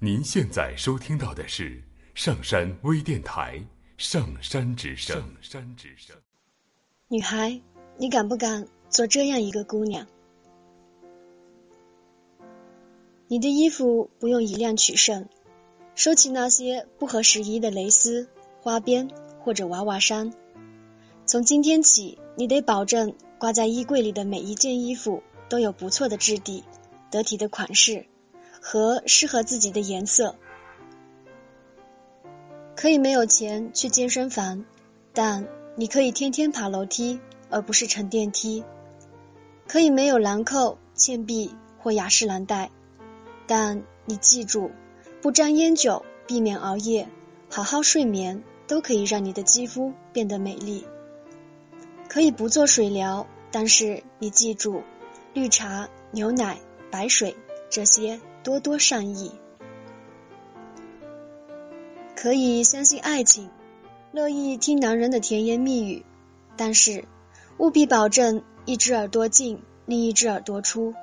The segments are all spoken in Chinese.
您现在收听到的是上山微电台《上山之声》。上山之声。女孩，你敢不敢做这样一个姑娘？你的衣服不用以量取胜，收起那些不合时宜的蕾丝、花边或者娃娃衫。从今天起，你得保证挂在衣柜里的每一件衣服都有不错的质地、得体的款式和适合自己的颜色。可以没有钱去健身房，但你可以天天爬楼梯，而不是乘电梯。可以没有兰蔻、倩碧或雅诗兰黛，但你记住，不沾烟酒，避免熬夜，好好睡眠，都可以让你的肌肤变得美丽。可以不做水疗，但是你记住，绿茶、牛奶、白水这些多多善意。可以相信爱情，乐意听男人的甜言蜜语，但是务必保证一只耳朵进，另一只耳朵出，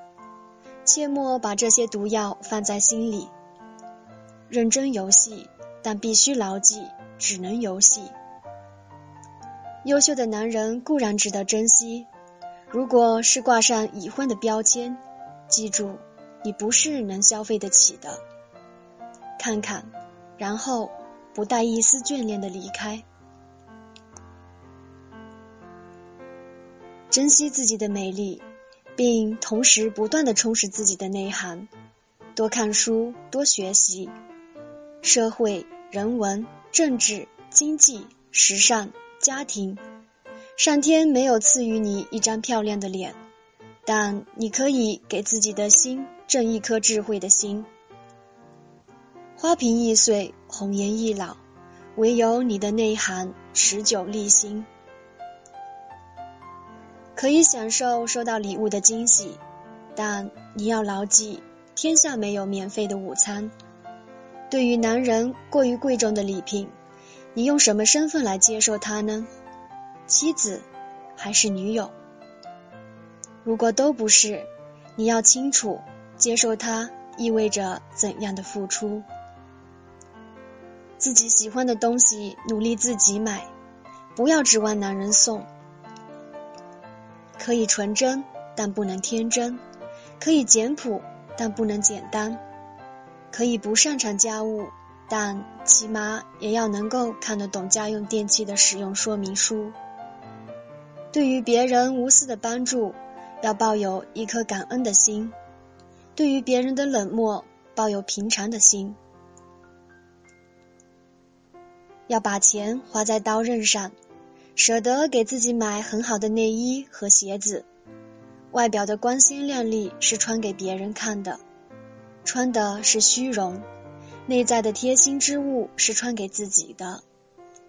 切莫把这些毒药放在心里。认真游戏，但必须牢记，只能游戏。优秀的男人固然值得珍惜，如果是挂上已婚的标签，记住，你不是能消费得起的。看看，然后不带一丝眷恋的离开。珍惜自己的美丽，并同时不断的充实自己的内涵，多看书，多学习，社会、人文、政治、经济、时尚。家庭，上天没有赐予你一张漂亮的脸，但你可以给自己的心正一颗智慧的心。花瓶易碎，红颜易老，唯有你的内涵持久立心。可以享受收到礼物的惊喜，但你要牢记，天下没有免费的午餐。对于男人过于贵重的礼品。你用什么身份来接受他呢？妻子还是女友？如果都不是，你要清楚，接受它意味着怎样的付出。自己喜欢的东西，努力自己买，不要指望男人送。可以纯真，但不能天真；可以简朴，但不能简单；可以不擅长家务。但起码也要能够看得懂家用电器的使用说明书。对于别人无私的帮助，要抱有一颗感恩的心；对于别人的冷漠，抱有平常的心。要把钱花在刀刃上，舍得给自己买很好的内衣和鞋子。外表的光鲜亮丽是穿给别人看的，穿的是虚荣。内在的贴心之物是穿给自己的，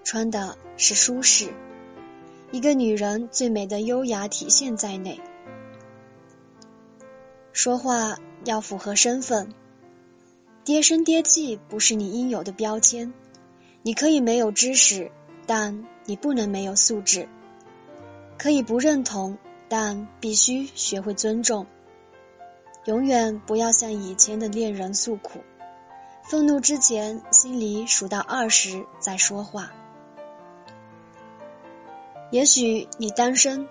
穿的是舒适。一个女人最美的优雅体现在内。说话要符合身份，爹声爹气不是你应有的标签。你可以没有知识，但你不能没有素质。可以不认同，但必须学会尊重。永远不要向以前的恋人诉苦。愤怒之前，心里数到二十再说话。也许你单身，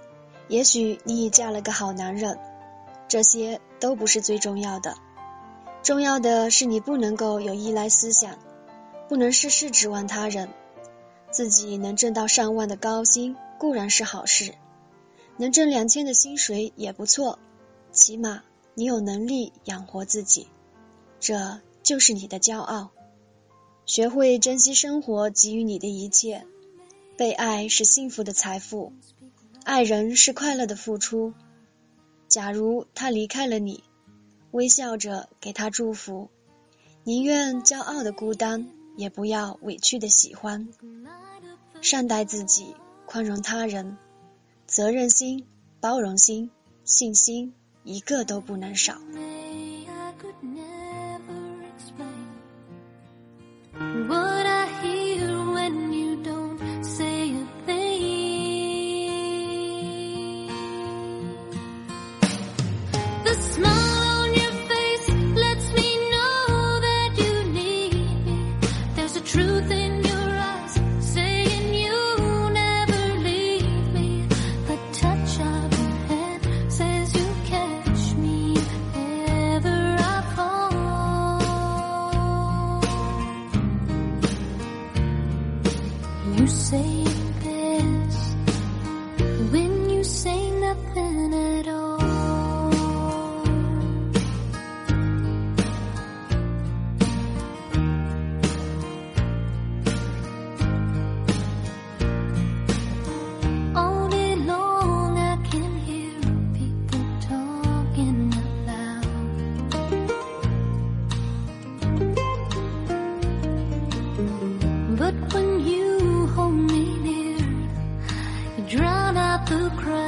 也许你已嫁了个好男人，这些都不是最重要的。重要的是你不能够有依赖思想，不能事事指望他人。自己能挣到上万的高薪固然是好事，能挣两千的薪水也不错，起码你有能力养活自己。这。就是你的骄傲，学会珍惜生活给予你的一切。被爱是幸福的财富，爱人是快乐的付出。假如他离开了你，微笑着给他祝福，宁愿骄傲的孤单，也不要委屈的喜欢。善待自己，宽容他人，责任心、包容心、信心，一个都不能少。you say the crowd.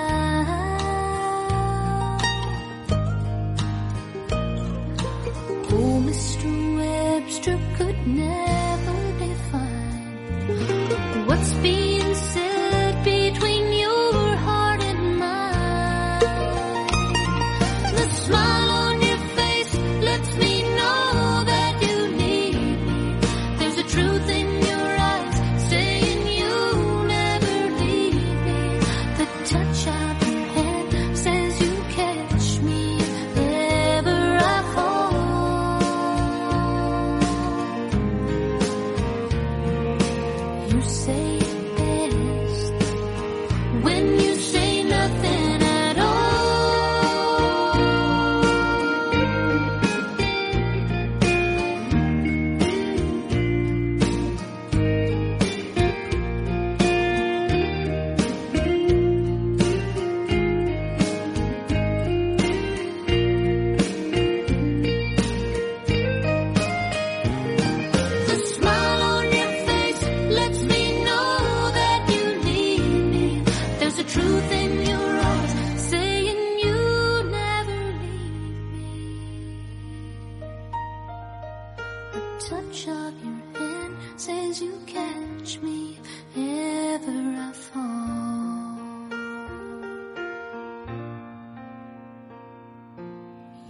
touch of your hand says you catch me if ever I fall.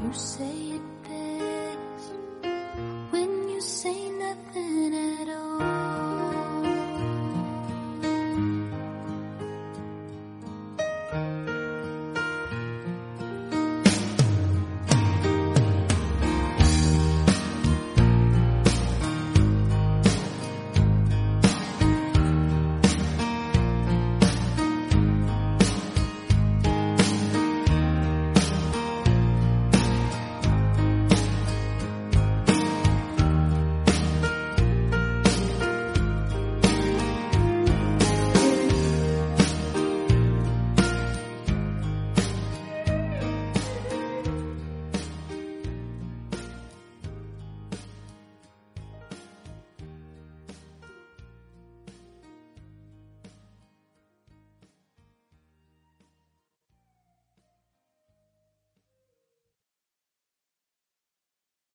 You say it best when you say